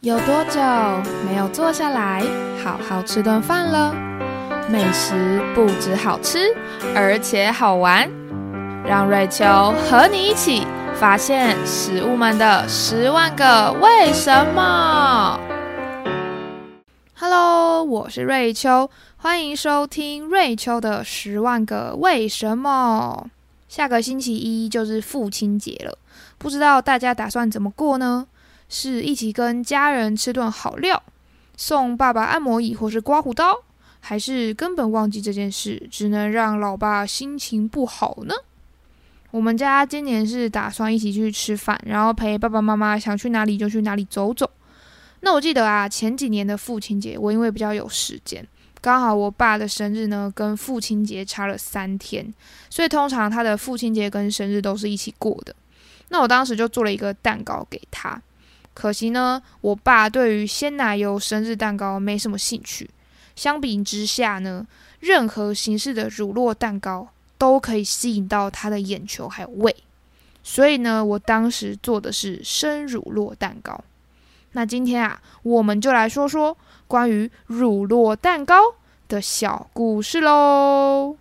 有多久没有坐下来好好吃顿饭了？美食不止好吃，而且好玩。让瑞秋和你一起发现食物们的十万个为什么。Hello，我是瑞秋，欢迎收听瑞秋的十万个为什么。下个星期一就是父亲节了，不知道大家打算怎么过呢？是一起跟家人吃顿好料，送爸爸按摩椅或是刮胡刀，还是根本忘记这件事，只能让老爸心情不好呢？我们家今年是打算一起去吃饭，然后陪爸爸妈妈想去哪里就去哪里走走。那我记得啊，前几年的父亲节，我因为比较有时间，刚好我爸的生日呢跟父亲节差了三天，所以通常他的父亲节跟生日都是一起过的。那我当时就做了一个蛋糕给他。可惜呢，我爸对于鲜奶油生日蛋糕没什么兴趣。相比之下呢，任何形式的乳酪蛋糕都可以吸引到他的眼球还有胃。所以呢，我当时做的是生乳酪蛋糕。那今天啊，我们就来说说关于乳酪蛋糕的小故事喽。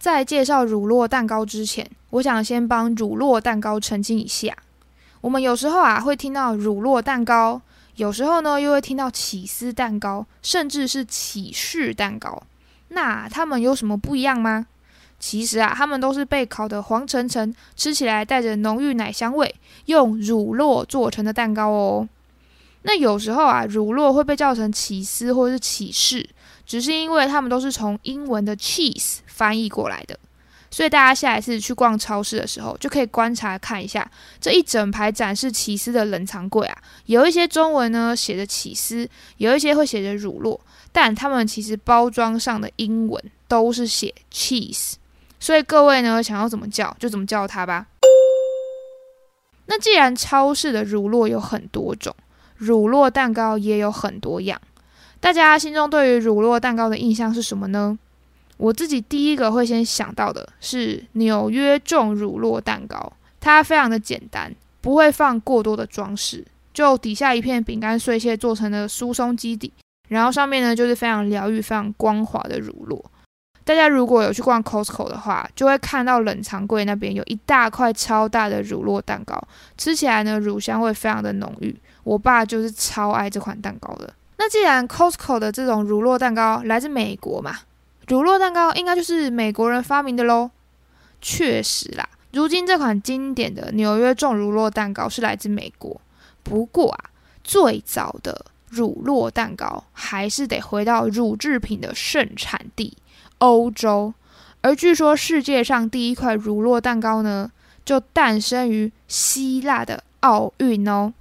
在介绍乳酪蛋糕之前，我想先帮乳酪蛋糕澄清一下。我们有时候啊会听到乳酪蛋糕，有时候呢又会听到起司蛋糕，甚至是起士蛋糕。那它们有什么不一样吗？其实啊，它们都是被烤得黄澄澄，吃起来带着浓郁奶香味，用乳酪做成的蛋糕哦。那有时候啊，乳酪会被叫成起司或者是起士。只是因为它们都是从英文的 cheese 翻译过来的，所以大家下一次去逛超市的时候，就可以观察看一下这一整排展示起司的冷藏柜啊，有一些中文呢写着起司，有一些会写着乳酪，但他们其实包装上的英文都是写 cheese，所以各位呢想要怎么叫就怎么叫它吧。那既然超市的乳酪有很多种，乳酪蛋糕也有很多样。大家心中对于乳酪蛋糕的印象是什么呢？我自己第一个会先想到的是纽约重乳酪蛋糕，它非常的简单，不会放过多的装饰，就底下一片饼干碎屑做成的酥松基底，然后上面呢就是非常疗愈、非常光滑的乳酪。大家如果有去逛 Costco 的话，就会看到冷藏柜那边有一大块超大的乳酪蛋糕，吃起来呢乳香味非常的浓郁。我爸就是超爱这款蛋糕的。那既然 Costco 的这种乳酪蛋糕来自美国嘛，乳酪蛋糕应该就是美国人发明的喽。确实啦，如今这款经典的纽约重乳酪蛋糕是来自美国。不过啊，最早的乳酪蛋糕还是得回到乳制品的盛产地欧洲。而据说世界上第一块乳酪蛋糕呢，就诞生于希腊的奥运哦。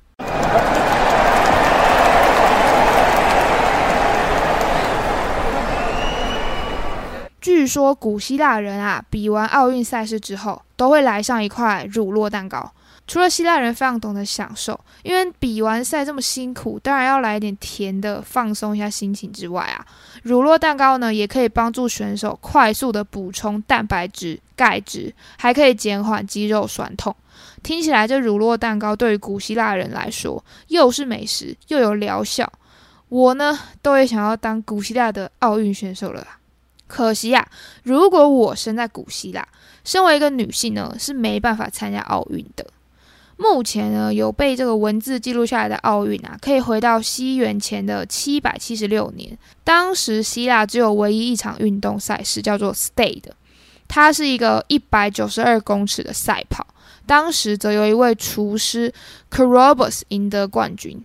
据说古希腊人啊，比完奥运赛事之后，都会来上一块乳酪蛋糕。除了希腊人非常懂得享受，因为比完赛这么辛苦，当然要来一点甜的，放松一下心情之外啊，乳酪蛋糕呢，也可以帮助选手快速的补充蛋白质、钙质，还可以减缓肌肉酸痛。听起来这乳酪蛋糕对于古希腊人来说，又是美食又有疗效。我呢，都会想要当古希腊的奥运选手了。可惜呀，如果我生在古希腊，身为一个女性呢，是没办法参加奥运的。目前呢，有被这个文字记录下来的奥运啊，可以回到西元前的七百七十六年，当时希腊只有唯一一场运动赛事，叫做 Stade，它是一个一百九十二公尺的赛跑，当时则有一位厨师 Carobus 赢得冠军。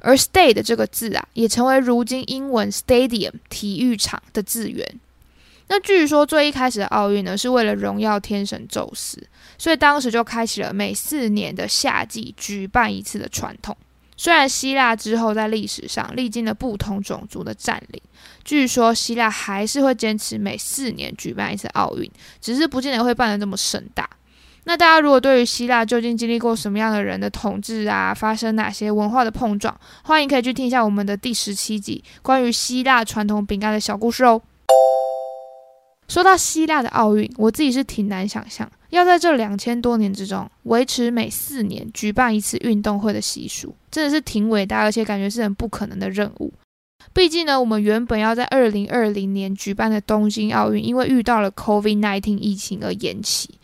而 Stade 这个字啊，也成为如今英文 Stadium 体育场的字源。那据说最一开始的奥运呢，是为了荣耀天神宙斯，所以当时就开启了每四年的夏季举办一次的传统。虽然希腊之后在历史上历经了不同种族的占领，据说希腊还是会坚持每四年举办一次奥运，只是不见得会办得这么盛大。那大家如果对于希腊究竟经历过什么样的人的统治啊，发生哪些文化的碰撞，欢迎可以去听一下我们的第十七集关于希腊传统饼干的小故事哦。说到希腊的奥运，我自己是挺难想象，要在这两千多年之中维持每四年举办一次运动会的习俗，真的是挺伟大，而且感觉是很不可能的任务。毕竟呢，我们原本要在二零二零年举办的东京奥运，因为遇到了 COVID-19 疫情而延期。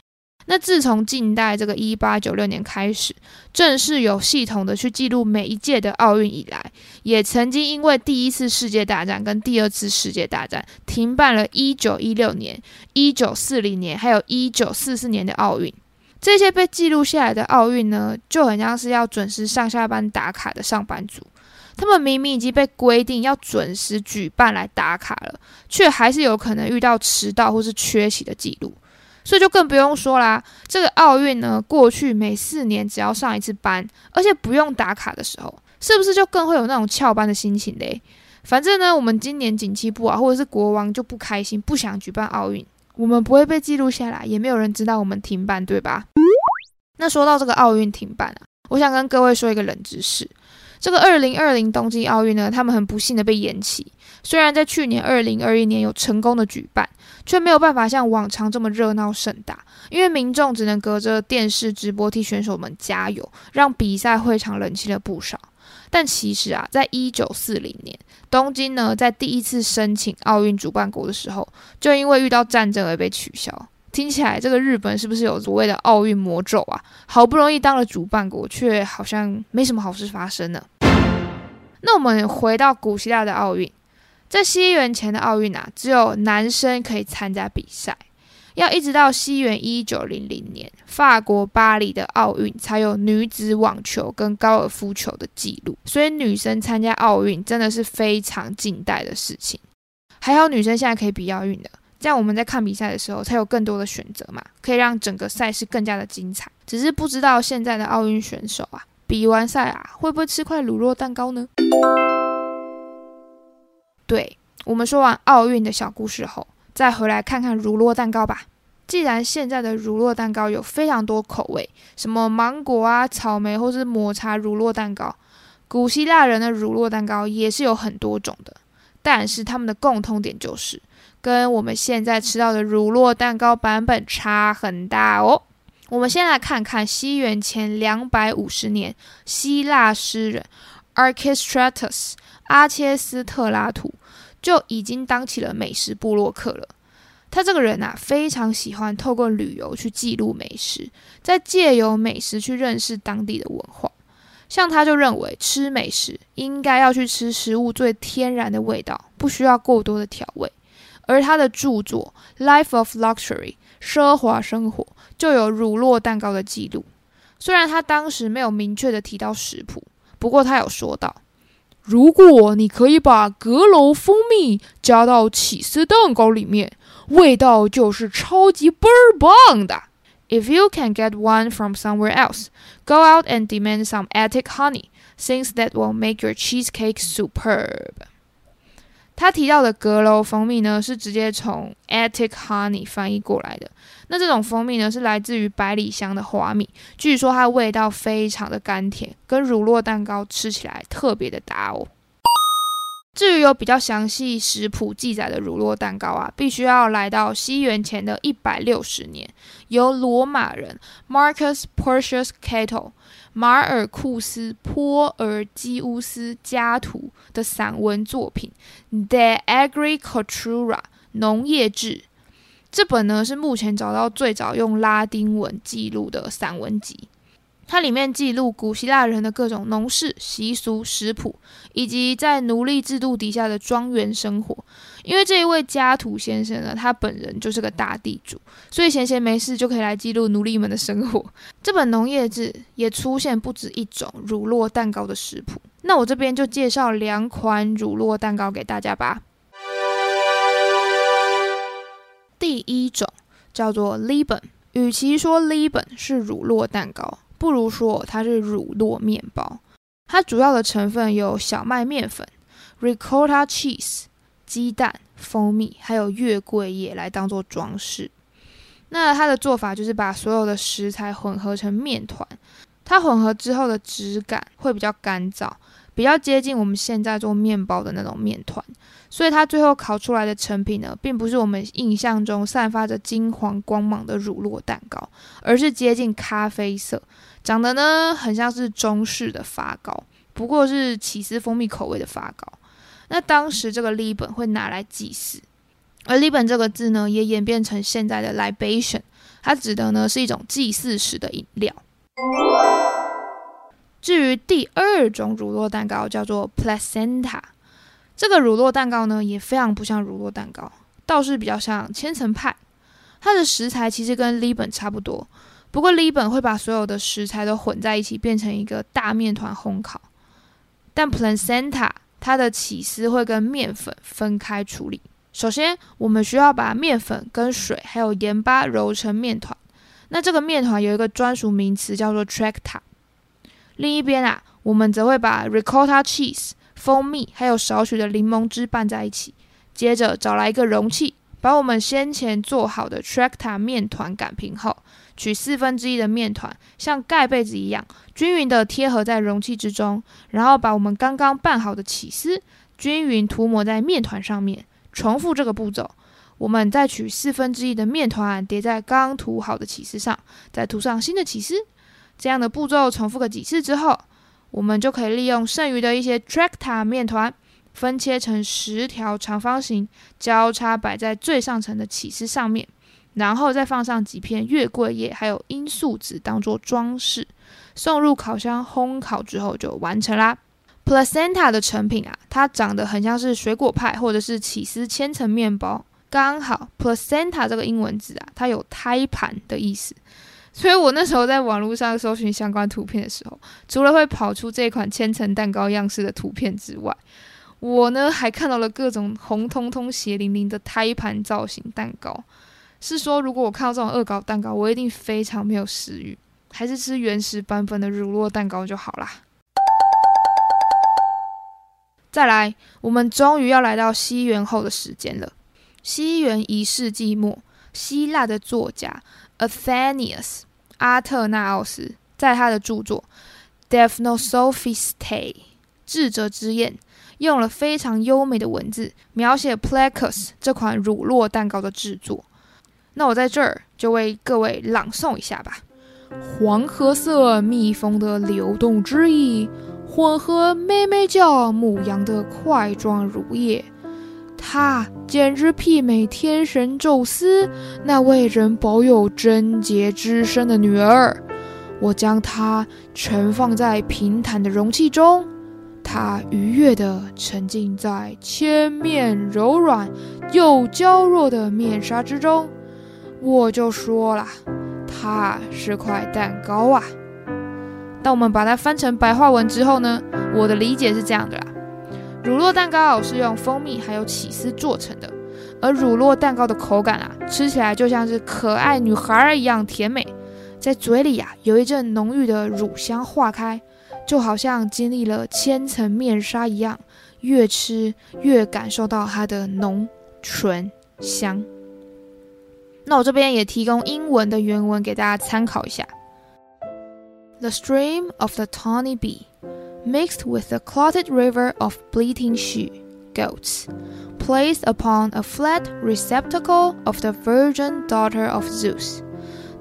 那自从近代这个一八九六年开始，正式有系统的去记录每一届的奥运以来，也曾经因为第一次世界大战跟第二次世界大战停办了一九一六年、一九四零年，还有一九四四年的奥运。这些被记录下来的奥运呢，就很像是要准时上下班打卡的上班族，他们明明已经被规定要准时举办来打卡了，却还是有可能遇到迟到或是缺席的记录。所以就更不用说啦，这个奥运呢，过去每四年只要上一次班，而且不用打卡的时候，是不是就更会有那种翘班的心情嘞？反正呢，我们今年景气不好，或者是国王就不开心，不想举办奥运，我们不会被记录下来，也没有人知道我们停办，对吧？那说到这个奥运停办啊，我想跟各位说一个冷知识。这个二零二零东京奥运呢，他们很不幸的被延期。虽然在去年二零二一年有成功的举办，却没有办法像往常这么热闹盛大，因为民众只能隔着电视直播替选手们加油，让比赛会场冷清了不少。但其实啊，在一九四零年，东京呢在第一次申请奥运主办国的时候，就因为遇到战争而被取消。听起来这个日本是不是有所谓的奥运魔咒啊？好不容易当了主办国，却好像没什么好事发生呢？那我们回到古希腊的奥运，在西元前的奥运啊，只有男生可以参加比赛，要一直到西元一九零零年法国巴黎的奥运才有女子网球跟高尔夫球的记录。所以女生参加奥运真的是非常近代的事情。还好女生现在可以比奥运的。这样我们在看比赛的时候，才有更多的选择嘛，可以让整个赛事更加的精彩。只是不知道现在的奥运选手啊，比完赛啊，会不会吃块乳酪蛋糕呢？对我们说完奥运的小故事后，再回来看看乳酪蛋糕吧。既然现在的乳酪蛋糕有非常多口味，什么芒果啊、草莓或是抹茶乳酪蛋糕，古希腊人的乳酪蛋糕也是有很多种的，但是他们的共通点就是。跟我们现在吃到的乳酪蛋糕版本差很大哦。我们先来看看西元前两百五十年，希腊诗人 Archistratus 阿切斯特拉图就已经当起了美食部落客了。他这个人啊，非常喜欢透过旅游去记录美食，再借由美食去认识当地的文化。像他就认为，吃美食应该要去吃食物最天然的味道，不需要过多的调味。而他的著作《Life of Luxury》奢华生活就有乳酪蛋糕的记录。虽然他当时没有明确的提到食谱，不过他有说到：如果你可以把阁楼蜂蜜加到起司蛋糕里面，味道就是超级倍儿棒的。If you can get one from somewhere else, go out and demand some Attic honey, since that will make your cheesecake superb. 他提到的阁楼蜂蜜呢，是直接从 Attic Honey 翻译过来的。那这种蜂蜜呢，是来自于百里香的花蜜，据说它的味道非常的甘甜，跟乳酪蛋糕吃起来特别的搭哦。至于有比较详细食谱记载的乳酪蛋糕啊，必须要来到西元前的一百六十年，由罗马人 Marcus Porcius Cato。马尔库斯·波尔基乌斯加图的散文作品《The Agricultura》农业志，这本呢是目前找到最早用拉丁文记录的散文集。它里面记录古希腊人的各种农事习俗、食谱，以及在奴隶制度底下的庄园生活。因为这一位加图先生呢，他本人就是个大地主，所以闲闲没事就可以来记录奴隶们的生活。这本农业志也出现不止一种乳酪蛋糕的食谱。那我这边就介绍两款乳酪蛋糕给大家吧。第一种叫做 Liban，与其说 Liban 是乳酪蛋糕。不如说它是乳酪面包，它主要的成分有小麦面粉、ricotta cheese、鸡蛋、蜂蜜，还有月桂叶来当做装饰。那它的做法就是把所有的食材混合成面团，它混合之后的质感会比较干燥，比较接近我们现在做面包的那种面团，所以它最后烤出来的成品呢，并不是我们印象中散发着金黄光芒的乳酪蛋糕，而是接近咖啡色，长得呢很像是中式的发糕，不过是起司蜂蜜口味的发糕。那当时这个 liben 会拿来祭祀，而 liben 这个字呢，也演变成现在的 libation，它指的呢是一种祭祀时的饮料。至于第二种乳酪蛋糕，叫做 placenta，这个乳酪蛋糕呢，也非常不像乳酪蛋糕，倒是比较像千层派。它的食材其实跟 libon 差不多，不过 libon 会把所有的食材都混在一起，变成一个大面团烘烤，但 placenta。它的起司会跟面粉分开处理。首先，我们需要把面粉跟水还有盐巴揉成面团。那这个面团有一个专属名词叫做 tracta。另一边啊，我们则会把 ricotta cheese、蜂蜜还有少许的柠檬汁拌在一起。接着找来一个容器，把我们先前做好的 tracta 面团擀平后。取四分之一的面团，像盖被子一样均匀的贴合在容器之中，然后把我们刚刚拌好的起司均匀涂抹在面团上面。重复这个步骤，我们再取四分之一的面团叠在刚涂好的起司上，再涂上新的起司。这样的步骤重复个几次之后，我们就可以利用剩余的一些 tracta 面团，分切成十条长方形，交叉摆在最上层的起司上面。然后再放上几片月桂叶，还有罂粟籽当做装饰，送入烤箱烘烤之后就完成啦。Placenta 的成品啊，它长得很像是水果派或者是起司千层面包。刚好 Placenta 这个英文字啊，它有胎盘的意思，所以我那时候在网络上搜寻相关图片的时候，除了会跑出这款千层蛋糕样式的图片之外，我呢还看到了各种红彤彤、血淋淋的胎盘造型蛋糕。是说，如果我看到这种恶搞蛋糕，我一定非常没有食欲，还是吃原始版本的乳酪蛋糕就好啦。再来，我们终于要来到西元后的时间了。西元一世纪末，希腊的作家 Athenius 阿特纳奥斯在他的著作《Dephnosophistae》智者之宴，用了非常优美的文字描写 Placus 这款乳酪蛋糕的制作。那我在这儿就为各位朗诵一下吧。黄褐色蜜蜂的流动之意，混合咩咩叫母羊的块状乳液，它简直媲美天神宙斯那位仍保有贞洁之身的女儿。我将它盛放在平坦的容器中，它愉悦地沉浸在千面柔软又娇弱的面纱之中。我就说了，它是块蛋糕啊。当我们把它翻成白话文之后呢，我的理解是这样的啦：乳酪蛋糕是用蜂蜜还有起司做成的，而乳酪蛋糕的口感啊，吃起来就像是可爱女孩一样甜美，在嘴里呀有一阵浓郁的乳香化开，就好像经历了千层面纱一样，越吃越感受到它的浓醇香。那我这边也提供英文的原文给大家参考一下。The stream of the tawny bee, mixed with the clotted river of bleating she goats, placed upon a flat receptacle of the virgin daughter of Zeus,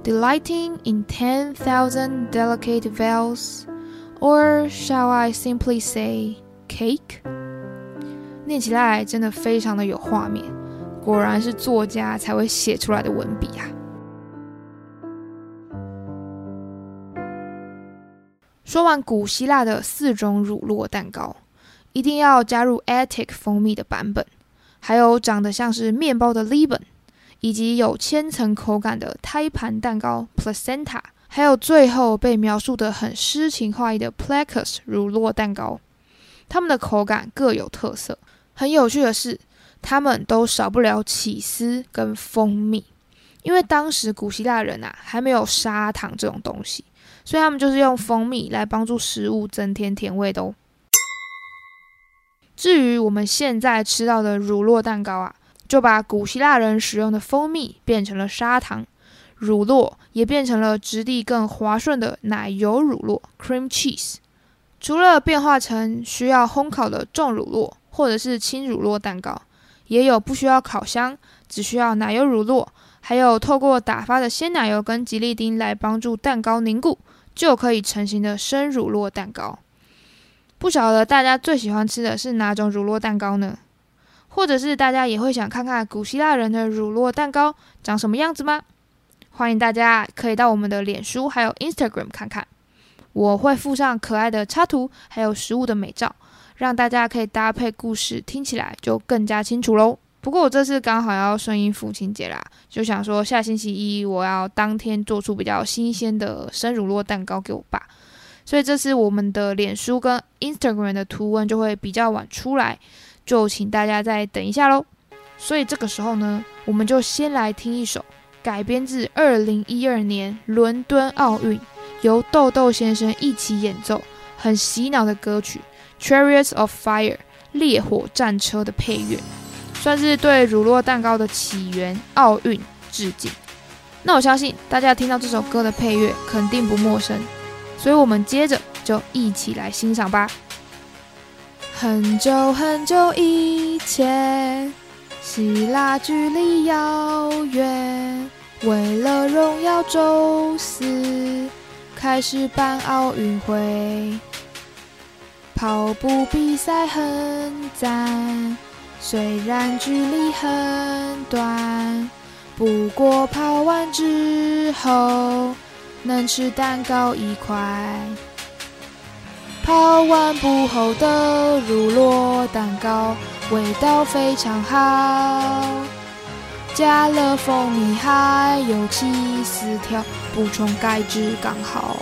delighting in ten thousand delicate veils, or shall I simply say cake？念起来真的非常的有画面。 果然是作家才会写出来的文笔啊！说完古希腊的四种乳酪蛋糕，一定要加入 Attic 蜂蜜的版本，还有长得像是面包的 liban，以及有千层口感的胎盘蛋糕 Placenta，还有最后被描述的很诗情画意的 Placus 乳酪蛋糕。它们的口感各有特色。很有趣的是。他们都少不了起司跟蜂蜜，因为当时古希腊人啊还没有砂糖这种东西，所以他们就是用蜂蜜来帮助食物增添甜味的哦。至于我们现在吃到的乳酪蛋糕啊，就把古希腊人使用的蜂蜜变成了砂糖，乳酪也变成了质地更滑顺的奶油乳酪 （cream cheese）。除了变化成需要烘烤的重乳酪或者是轻乳酪蛋糕，也有不需要烤箱，只需要奶油乳酪，还有透过打发的鲜奶油跟吉利丁来帮助蛋糕凝固，就可以成型的生乳酪蛋糕。不晓得大家最喜欢吃的是哪种乳酪蛋糕呢？或者是大家也会想看看古希腊人的乳酪蛋糕长什么样子吗？欢迎大家可以到我们的脸书还有 Instagram 看看，我会附上可爱的插图，还有食物的美照，让大家可以搭配故事，听起来就更加清楚喽。不过我这次刚好要顺应父亲节啦，就想说下星期一我要当天做出比较新鲜的生乳酪蛋糕给我爸，所以这次我们的脸书跟 Instagram 的图文就会比较晚出来。就请大家再等一下喽。所以这个时候呢，我们就先来听一首改编自二零一二年伦敦奥运，由豆豆先生一起演奏，很洗脑的歌曲《Chariots of Fire》烈火战车的配乐，算是对乳酪蛋糕的起源奥运致敬。那我相信大家听到这首歌的配乐肯定不陌生，所以我们接着就一起来欣赏吧。很久很久以前，希腊距离遥远，为了荣耀宙斯，开始办奥运会。跑步比赛很赞，虽然距离很短，不过跑完之后能吃蛋糕一块。跑完步后的乳酪蛋糕，味道非常好。加了蜂蜜还有起司条，补充钙质刚好。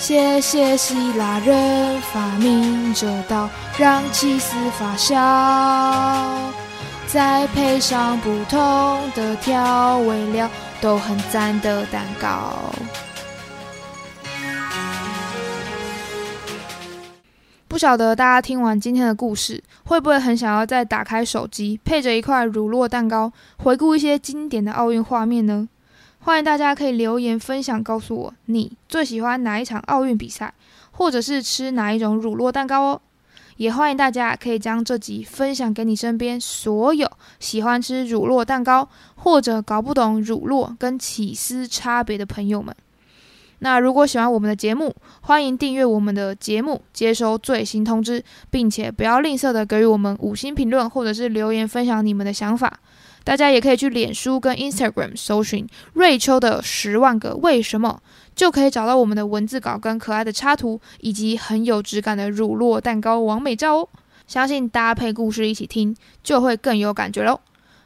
谢谢希腊人发明这道让起司发酵，再配上不同的调味料，都很赞的蛋糕。不晓得大家听完 今天的故事，会不会很想要再打开手机，配着一块乳酪蛋糕，回顾一些经典的奥运画面呢？欢迎大家可以留言分享，告诉我你最喜欢哪一场奥运比赛，或者是吃哪一种乳酪蛋糕哦。也欢迎大家可以将这集分享给你身边所有喜欢吃乳酪蛋糕，或者搞不懂乳酪跟起司差别的朋友们。那如果喜欢我们的节目，欢迎订阅我们的节目，接收最新通知，并且不要吝啬的给予我们五星评论或者是留言分享你们的想法。大家也可以去脸书跟 Instagram 搜寻瑞秋的十万个为什么，就可以找到我们的文字稿跟可爱的插图，以及很有质感的乳酪蛋糕完美照哦。相信搭配故事一起听，就会更有感觉喽。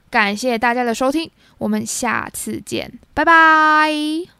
感谢大家的收听，我们下次见，拜拜。